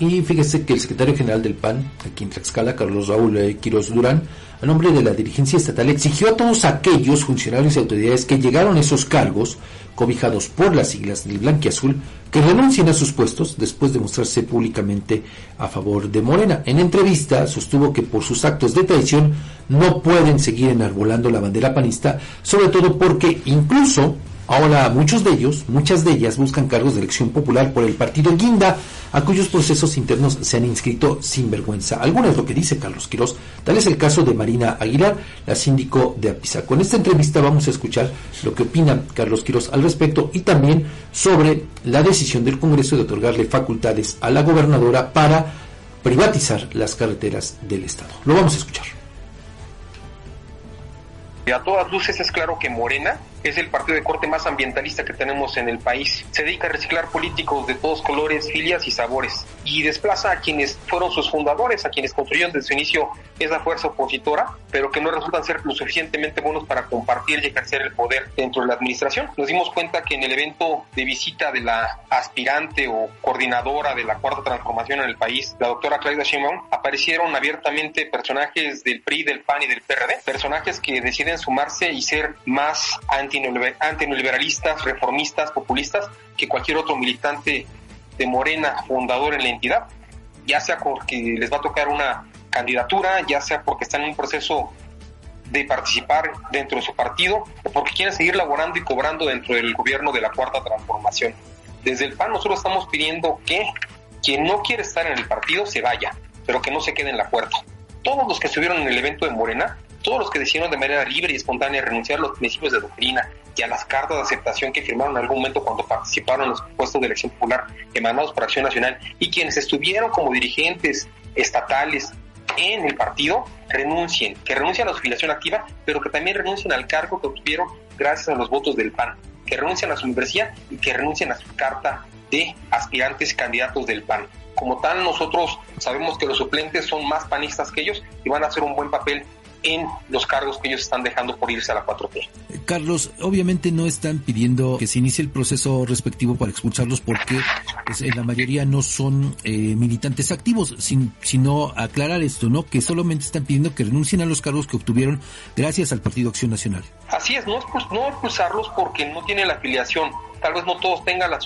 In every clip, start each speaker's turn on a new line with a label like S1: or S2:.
S1: Y fíjese que el secretario general del PAN, aquí en Tlaxcala, Carlos Raúl eh, Quiroz Durán, a nombre de la dirigencia estatal, exigió a todos aquellos funcionarios y autoridades que llegaron a esos cargos, cobijados por las siglas del Blanquiazul, que renuncien a sus puestos después de mostrarse públicamente a favor de Morena. En entrevista sostuvo que por sus actos de traición no pueden seguir enarbolando la bandera panista, sobre todo porque incluso Ahora muchos de ellos, muchas de ellas buscan cargos de elección popular por el partido Guinda, a cuyos procesos internos se han inscrito sin vergüenza. Alguna es lo que dice Carlos Quirós. Tal es el caso de Marina Aguilar, la síndico de Apizaco. En esta entrevista vamos a escuchar lo que opina Carlos Quirós al respecto y también sobre la decisión del Congreso de otorgarle facultades a la gobernadora para privatizar las carreteras del Estado. Lo vamos a escuchar.
S2: A todas luces es claro que Morena es el partido de corte más ambientalista que tenemos en el país. Se dedica a reciclar políticos de todos colores, filias y sabores y desplaza a quienes fueron sus fundadores, a quienes construyeron desde su inicio esa fuerza opositora, pero que no resultan ser lo suficientemente buenos para compartir y ejercer el poder dentro de la administración. Nos dimos cuenta que en el evento de visita de la aspirante o coordinadora de la cuarta transformación en el país, la doctora Claudia Sheinbaum, aparecieron abiertamente personajes del PRI, del PAN y del PRD, personajes que deciden sumarse y ser más antineoliberalistas, reformistas, populistas que cualquier otro militante de Morena fundador en la entidad, ya sea porque les va a tocar una candidatura, ya sea porque están en un proceso de participar dentro de su partido o porque quieren seguir laborando y cobrando dentro del gobierno de la cuarta transformación. Desde el PAN nosotros estamos pidiendo que quien no quiere estar en el partido se vaya, pero que no se quede en la puerta. Todos los que estuvieron en el evento de Morena todos los que decidieron de manera libre y espontánea renunciar a los principios de doctrina y a las cartas de aceptación que firmaron en algún momento cuando participaron en los puestos de elección popular emanados por Acción Nacional y quienes estuvieron como dirigentes estatales en el partido renuncien, que renuncien a su afiliación activa, pero que también renuncien al cargo que obtuvieron gracias a los votos del PAN, que renuncien a su membresía y que renuncien a su carta de aspirantes candidatos del PAN. Como tal, nosotros sabemos que los suplentes son más panistas que ellos y van a hacer un buen papel en los cargos que ellos están dejando por irse a la 4T.
S1: Carlos, obviamente no están pidiendo que se inicie el proceso respectivo para expulsarlos porque pues, en la mayoría no son eh, militantes activos, sin, sino aclarar esto, ¿no? Que solamente están pidiendo que renuncien a los cargos que obtuvieron gracias al Partido Acción Nacional.
S2: Así es, no, no expulsarlos porque no tienen la afiliación. Tal vez no todos tengan la,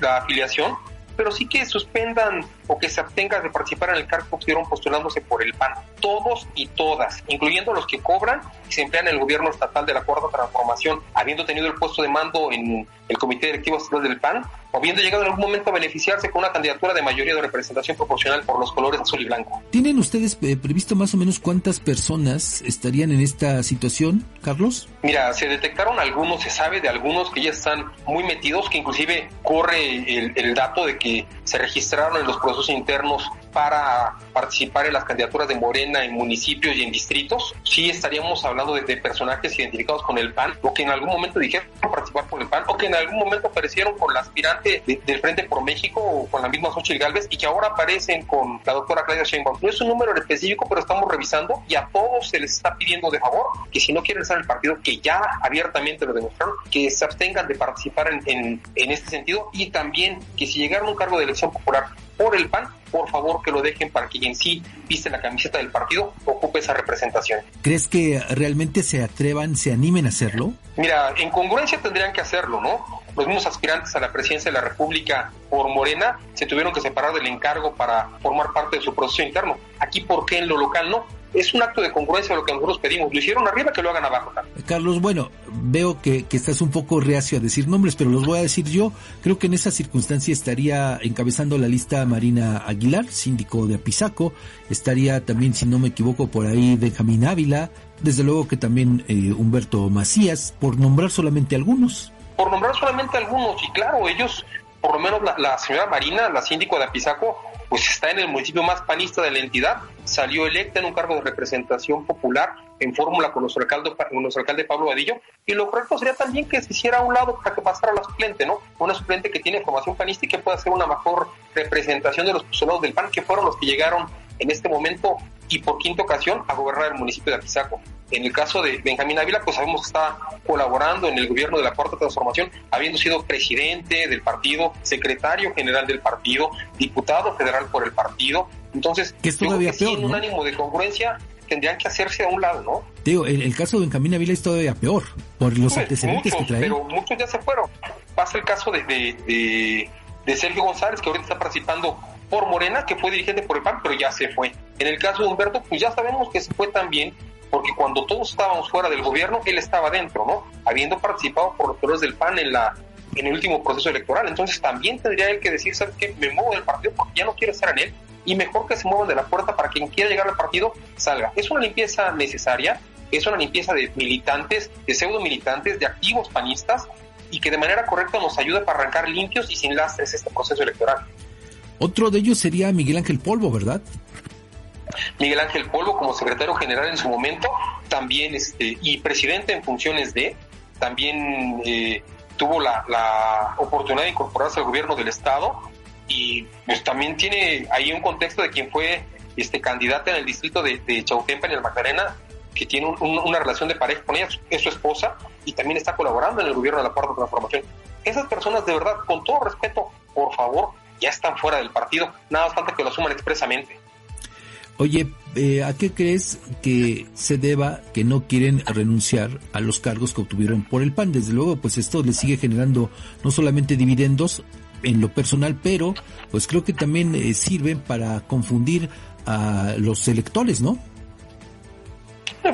S2: la afiliación, pero sí que suspendan o que se abstengan de participar en el cargo que estuvieron postulándose por el PAN. Todos y todas, incluyendo los que cobran y se emplean en el gobierno estatal de la Cuarta Transformación, habiendo tenido el puesto de mando en el Comité Directivo Estatal del PAN, o habiendo llegado en algún momento a beneficiarse con una candidatura de mayoría de representación proporcional por los colores azul y blanco.
S1: ¿Tienen ustedes eh, previsto más o menos cuántas personas estarían en esta situación, Carlos?
S2: Mira, se detectaron algunos, se sabe de algunos que ya están muy metidos, que inclusive corre el, el dato de que se registraron en los procesos internos para participar en las candidaturas de Morena en municipios y en distritos, sí estaríamos hablando de, personajes identificados con el PAN o que en algún momento dijeron participar con el PAN o que en algún momento aparecieron con la aspirante del Frente por México o con la misma Xochitl Galvez y que ahora aparecen con la doctora Claudia Sheinbaum. No es un número específico, pero estamos revisando y a todos se les está pidiendo de favor que si no quieren estar el partido, que ya abiertamente lo demostraron, que se abstengan de participar en, en, en este sentido y también que si llegaron a un cargo de elección popular por el PAN, por favor que lo dejen para que quien sí viste la camiseta del partido ocupe esa representación.
S1: ¿Crees que realmente se atrevan, se animen a hacerlo?
S2: Mira, en congruencia tendrían que hacerlo, ¿no? Los mismos aspirantes a la presidencia de la República por Morena se tuvieron que separar del encargo para formar parte de su proceso interno. Aquí, ¿por qué en lo local no? Es un acto de congruencia lo que nosotros pedimos. Lo hicieron arriba, que lo hagan abajo.
S1: Carlos, bueno, veo que, que, estás un poco reacio a decir nombres, pero los voy a decir yo. Creo que en esa circunstancia estaría encabezando la lista Marina Aguilar, síndico de Apizaco. Estaría también, si no me equivoco, por ahí Benjamín Ávila. Desde luego que también eh, Humberto Macías, por nombrar solamente algunos.
S2: Por nombrar solamente algunos, y claro, ellos, por lo menos la, la señora Marina, la síndico de Apizaco, pues está en el municipio más panista de la entidad, salió electa en un cargo de representación popular en fórmula con nuestro alcalde, con nuestro alcalde Pablo Vadillo, y lo correcto sería también que se hiciera a un lado para que pasara la suplente, ¿no? Una suplente que tiene formación panista y que pueda hacer una mejor representación de los postulados del PAN, que fueron los que llegaron en este momento y por quinta ocasión a gobernar el municipio de Apizaco. En el caso de Benjamín Ávila, pues sabemos que está colaborando en el gobierno de la Cuarta Transformación, habiendo sido presidente del partido, secretario general del partido, diputado federal por el partido. Entonces,
S1: que es todavía peor,
S2: un ánimo de congruencia tendrían que hacerse a un lado, ¿no?
S1: Digo, el, el caso de Benjamín Ávila es todavía peor por los pues, antecedentes que trae.
S2: Pero muchos ya se fueron. Pasa el caso de, de, de Sergio González, que ahorita está participando por Morena, que fue dirigente por el PAN, pero ya se fue. En el caso de Humberto, pues ya sabemos que se fue también, porque cuando todos estábamos fuera del gobierno, él estaba dentro, ¿no? Habiendo participado por los colores del PAN en la en el último proceso electoral. Entonces también tendría él que decir, ¿sabes qué? Me muevo del partido porque ya no quiero estar en él y mejor que se muevan de la puerta para quien quiera llegar al partido salga. Es una limpieza necesaria, es una limpieza de militantes, de pseudo militantes, de activos panistas y que de manera correcta nos ayuda para arrancar limpios y sin lastres este proceso electoral.
S1: Otro de ellos sería Miguel Ángel Polvo, ¿verdad?
S2: Miguel Ángel Polvo como secretario general en su momento, también este, y presidente en funciones de, también eh, tuvo la, oportunidad de incorporarse al gobierno del estado y pues también tiene ahí un contexto de quien fue este candidato en el distrito de, de en el Magdalena, que tiene una relación de pareja con ella, es su esposa, y también está colaborando en el gobierno de la Cuarta Transformación. Esas personas, de verdad, con todo respeto, por favor, ya están fuera del partido, nada más falta que lo asuman expresamente.
S1: Oye, eh, ¿a qué crees que se deba que no quieren renunciar a los cargos que obtuvieron por el PAN? Desde luego, pues esto les sigue generando no solamente dividendos en lo personal, pero pues creo que también eh, sirven para confundir a los electores, ¿no?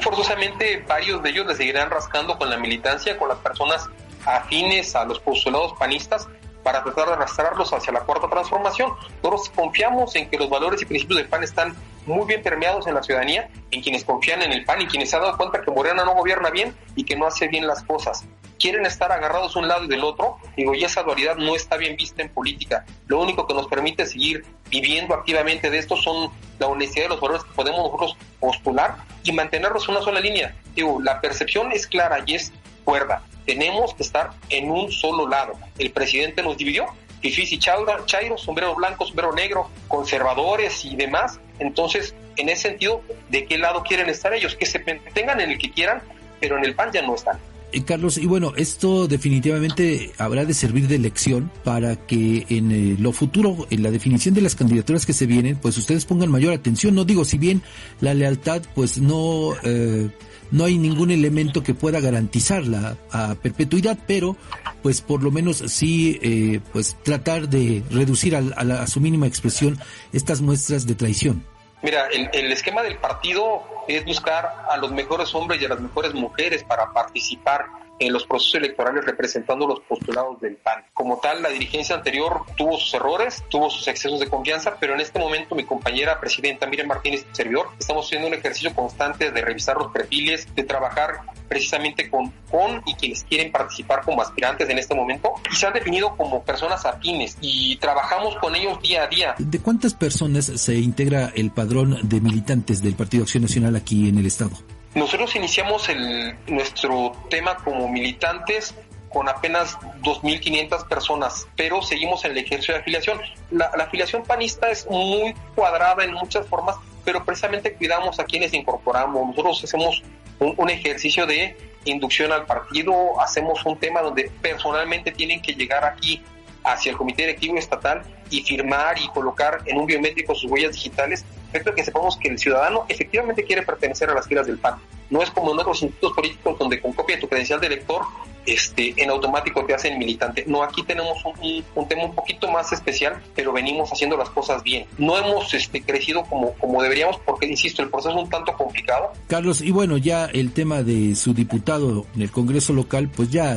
S2: Forzosamente varios de ellos le seguirán rascando con la militancia, con las personas afines a los postulados panistas, para tratar de arrastrarlos hacia la cuarta transformación. Nosotros confiamos en que los valores y principios del PAN están muy bien permeados en la ciudadanía, en quienes confían en el PAN y quienes se han dado cuenta que Morena no gobierna bien y que no hace bien las cosas. Quieren estar agarrados un lado y del otro, y esa dualidad no está bien vista en política. Lo único que nos permite seguir viviendo activamente de esto son la honestidad de los valores que podemos nosotros postular y mantenernos en una sola línea. Digo, la percepción es clara y es cuerda tenemos que estar en un solo lado. El presidente nos dividió, Fifis y Chairo, sombrero blanco, sombrero negro, conservadores y demás. Entonces, en ese sentido, ¿de qué lado quieren estar ellos? Que se tengan en el que quieran, pero en el PAN ya no están.
S1: Eh, Carlos, y bueno, esto definitivamente habrá de servir de lección para que en eh, lo futuro, en la definición de las candidaturas que se vienen, pues ustedes pongan mayor atención. No digo, si bien la lealtad, pues no... Eh, no hay ningún elemento que pueda garantizar la a perpetuidad, pero pues por lo menos sí eh, pues tratar de reducir a, a, su mínima expresión estas muestras de traición.
S2: Mira, el, el, esquema del partido es buscar a los mejores hombres y a las mejores mujeres para participar en los procesos electorales representando los postulados del PAN. Como tal, la dirigencia anterior tuvo sus errores, tuvo sus excesos de confianza, pero en este momento mi compañera presidenta Miriam Martínez, servidor, estamos haciendo un ejercicio constante de revisar los perfiles, de trabajar precisamente con, con y quienes quieren participar como aspirantes en este momento y se han definido como personas afines y trabajamos con ellos día a día.
S1: ¿De cuántas personas se integra el padrón de militantes del Partido Acción Nacional aquí en el Estado?
S2: Nosotros iniciamos el, nuestro tema como militantes con apenas 2.500 personas, pero seguimos en el ejercicio de afiliación. La, afiliación panista es muy cuadrada en muchas formas, pero precisamente cuidamos a quienes incorporamos. Nosotros hacemos un, ejercicio de inducción al partido, hacemos un tema donde personalmente tienen que llegar aquí hacia el Comité Directivo Estatal y firmar y colocar en un biométrico sus huellas digitales, respecto que sepamos que el ciudadano efectivamente quiere pertenecer a las filas del PAN. No es como en otros institutos políticos donde con copia de tu credencial de elector este, en automático te hacen militante. No, aquí tenemos un, un, tema un poquito más especial, pero venimos haciendo las cosas bien. No hemos este, crecido como, como deberíamos porque, insisto, el proceso es un tanto complicado.
S1: Carlos, y bueno, ya el tema de su diputado en el Congreso local, pues ya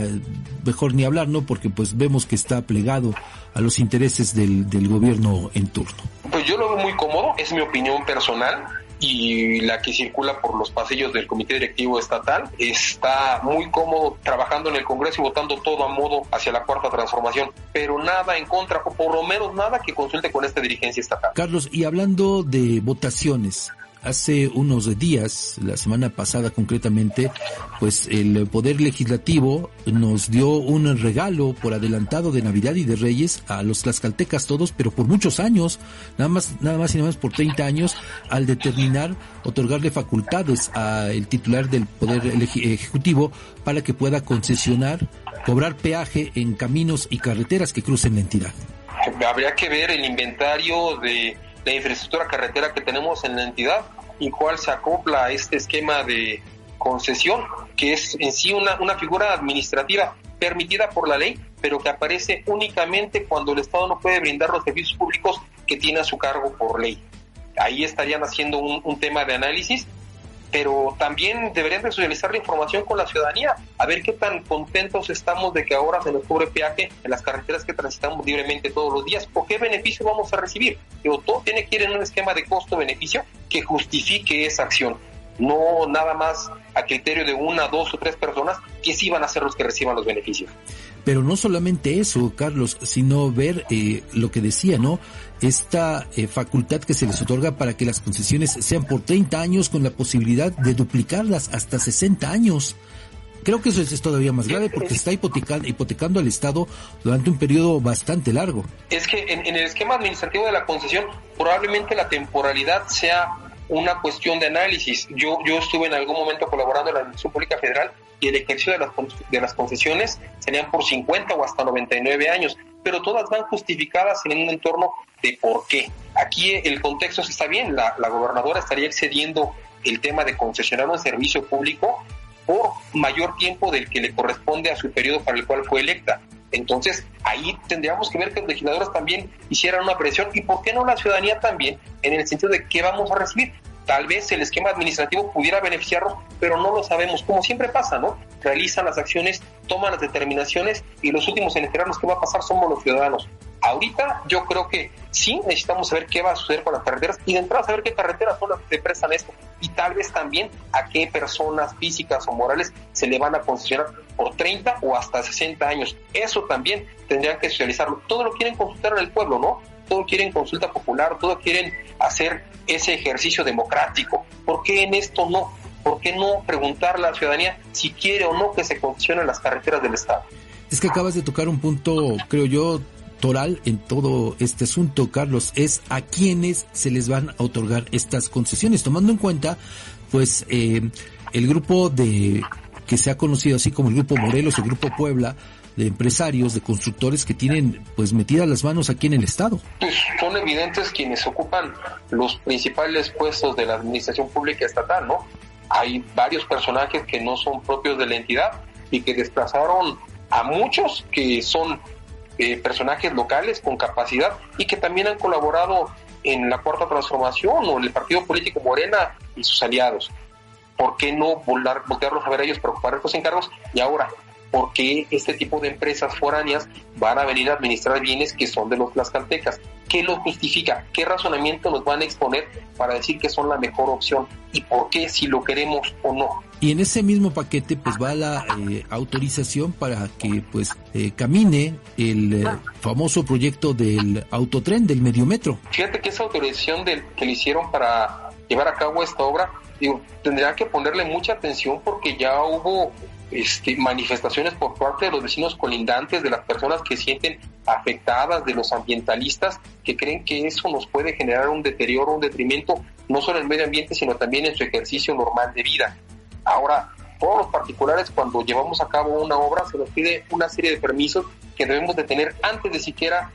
S1: mejor ni hablar, ¿no? Porque pues vemos que está plegado a los intereses del, del gobierno en turno.
S2: Yo lo veo muy cómodo, es mi opinión personal y la que circula por los pasillos del Comité Directivo Estatal. Está muy cómodo trabajando en el Congreso y votando todo a modo hacia la cuarta transformación, pero nada en contra, o por lo menos nada que consulte con esta dirigencia estatal.
S1: Carlos, y hablando de votaciones, hace unos días, la semana pasada concretamente, pues el Poder Legislativo nos dio un regalo por adelantado de Navidad y de Reyes a los tlaxcaltecas todos, pero por muchos años, nada más, nada más y nada más por 30 años, al determinar otorgarle facultades al titular del Poder Ejecutivo para que pueda concesionar, cobrar peaje en caminos y carreteras que crucen la entidad.
S2: Habría que ver el inventario de la infraestructura carretera que tenemos en la entidad y cuál se acopla a este esquema de concesión, que es en sí una, una figura administrativa permitida por la ley, pero que aparece únicamente cuando el Estado no puede brindar los servicios públicos que tiene a su cargo por ley. Ahí estarían haciendo un, un tema de análisis pero también deberían de socializar la información con la ciudadanía, a ver qué tan contentos estamos de que ahora se nos cubre peaje en las carreteras que transitamos libremente todos los días, o qué beneficio vamos a recibir. Todo tiene que ir en un esquema de costo-beneficio que justifique esa acción, no nada más a criterio de una, dos o tres personas que sí van a ser los que reciban los beneficios.
S1: Pero no solamente eso, Carlos, sino ver eh, lo que decía, ¿no? Esta eh, facultad que se les otorga para que las concesiones sean por 30 años con la posibilidad de duplicarlas hasta 60 años. Creo que eso es todavía más grave porque está hipotecando, hipotecando al Estado durante un periodo bastante largo.
S2: Es que en, en el esquema administrativo de la concesión probablemente la temporalidad sea una cuestión de análisis. Yo, yo estuve en algún momento colaborando en la Administración Pública Federal y el ejercicio de las, de las concesiones serían por 50 o hasta 99 años, pero todas van justificadas en un entorno de por qué. Aquí el contexto está bien, la, la gobernadora estaría excediendo el tema de concesionar un servicio público por mayor tiempo del que le corresponde a su periodo para el cual fue electa. Entonces, ahí tendríamos que ver que los legisladores también hicieran una presión y por qué no la ciudadanía también, en el sentido de qué vamos a recibir. Tal vez el esquema administrativo pudiera beneficiarnos, pero no lo sabemos, como siempre pasa, ¿no? Realizan las acciones, toman las determinaciones y los últimos en enterarnos qué va a pasar somos los ciudadanos. Ahorita yo creo que sí necesitamos saber qué va a suceder con las carreteras y de entrada saber qué carreteras son las que prestan esto y tal vez también a qué personas físicas o morales se le van a concesionar por 30 o hasta 60 años. Eso también tendrían que socializarlo. Todo lo quieren consultar en el pueblo, ¿no? Todo quieren consulta popular, todo quieren hacer ese ejercicio democrático. ¿Por qué en esto no? ¿Por qué no preguntar a la ciudadanía si quiere o no que se concesionen las carreteras del Estado?
S1: Es que acabas de tocar un punto, creo yo, en todo este asunto, Carlos, es a quienes se les van a otorgar estas concesiones, tomando en cuenta, pues, eh, el grupo de que se ha conocido así como el grupo Morelos, el grupo Puebla, de empresarios, de constructores que tienen pues metidas las manos aquí en el Estado.
S2: Pues son evidentes quienes ocupan los principales puestos de la administración pública estatal, ¿no? Hay varios personajes que no son propios de la entidad y que desplazaron a muchos que son eh, personajes locales con capacidad y que también han colaborado en la cuarta transformación o en el partido político Morena y sus aliados. ¿Por qué no voltearlos a ver a ellos para ocupar estos encargos? Y ahora, por qué este tipo de empresas foráneas van a venir a administrar bienes que son de los tlaxcaltecas. ¿Qué lo justifica? ¿Qué razonamiento nos van a exponer para decir que son la mejor opción? ¿Y por qué si lo queremos o no?
S1: Y en ese mismo paquete pues va la eh, autorización para que pues eh, camine el eh, famoso proyecto del autotren del mediometro.
S2: Fíjate que esa autorización del, que le hicieron para llevar a cabo esta obra, digo, tendría que ponerle mucha atención porque ya hubo este, manifestaciones por parte de los vecinos colindantes, de las personas que sienten afectadas, de los ambientalistas, que creen que eso nos puede generar un deterioro, un detrimento, no solo en el medio ambiente, sino también en su ejercicio normal de vida. Ahora, todos los particulares, cuando llevamos a cabo una obra, se nos pide una serie de permisos que debemos de tener antes de siquiera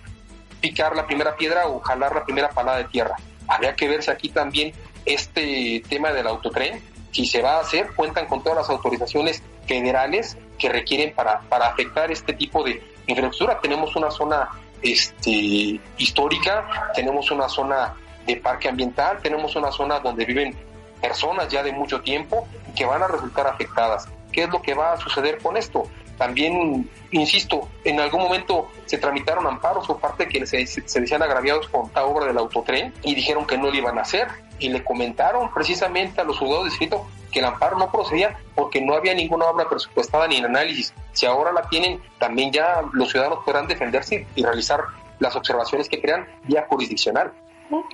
S2: picar la primera piedra o jalar la primera palada de tierra. Habría que verse aquí también este tema del autotren, si se va a hacer, cuentan con todas las autorizaciones federales que requieren para, para afectar este tipo de infraestructura. Tenemos una zona este, histórica, tenemos una zona de parque ambiental, tenemos una zona donde viven personas ya de mucho tiempo que van a resultar afectadas. ¿Qué es lo que va a suceder con esto? También, insisto, en algún momento se tramitaron amparos por parte de quienes se, decían agraviados con esta obra del autotren y dijeron que no lo iban a hacer y le comentaron precisamente a los juzgados de distrito que el amparo no procedía porque no había ninguna obra presupuestada ni en análisis. Si ahora la tienen, también ya los ciudadanos podrán defenderse y realizar las observaciones que crean vía jurisdiccional.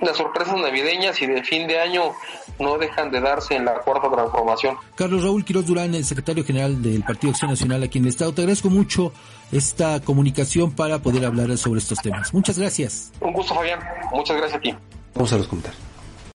S2: Las sorpresas navideñas y de fin de año no dejan de darse en la cuarta transformación.
S1: Carlos Raúl Quiroz Durán, el secretario general del Partido Acción Nacional aquí en el Estado, te agradezco mucho esta comunicación para poder hablar sobre estos temas. Muchas gracias.
S2: Un gusto, Fabián. Muchas gracias a ti.
S1: Vamos a los comentarios.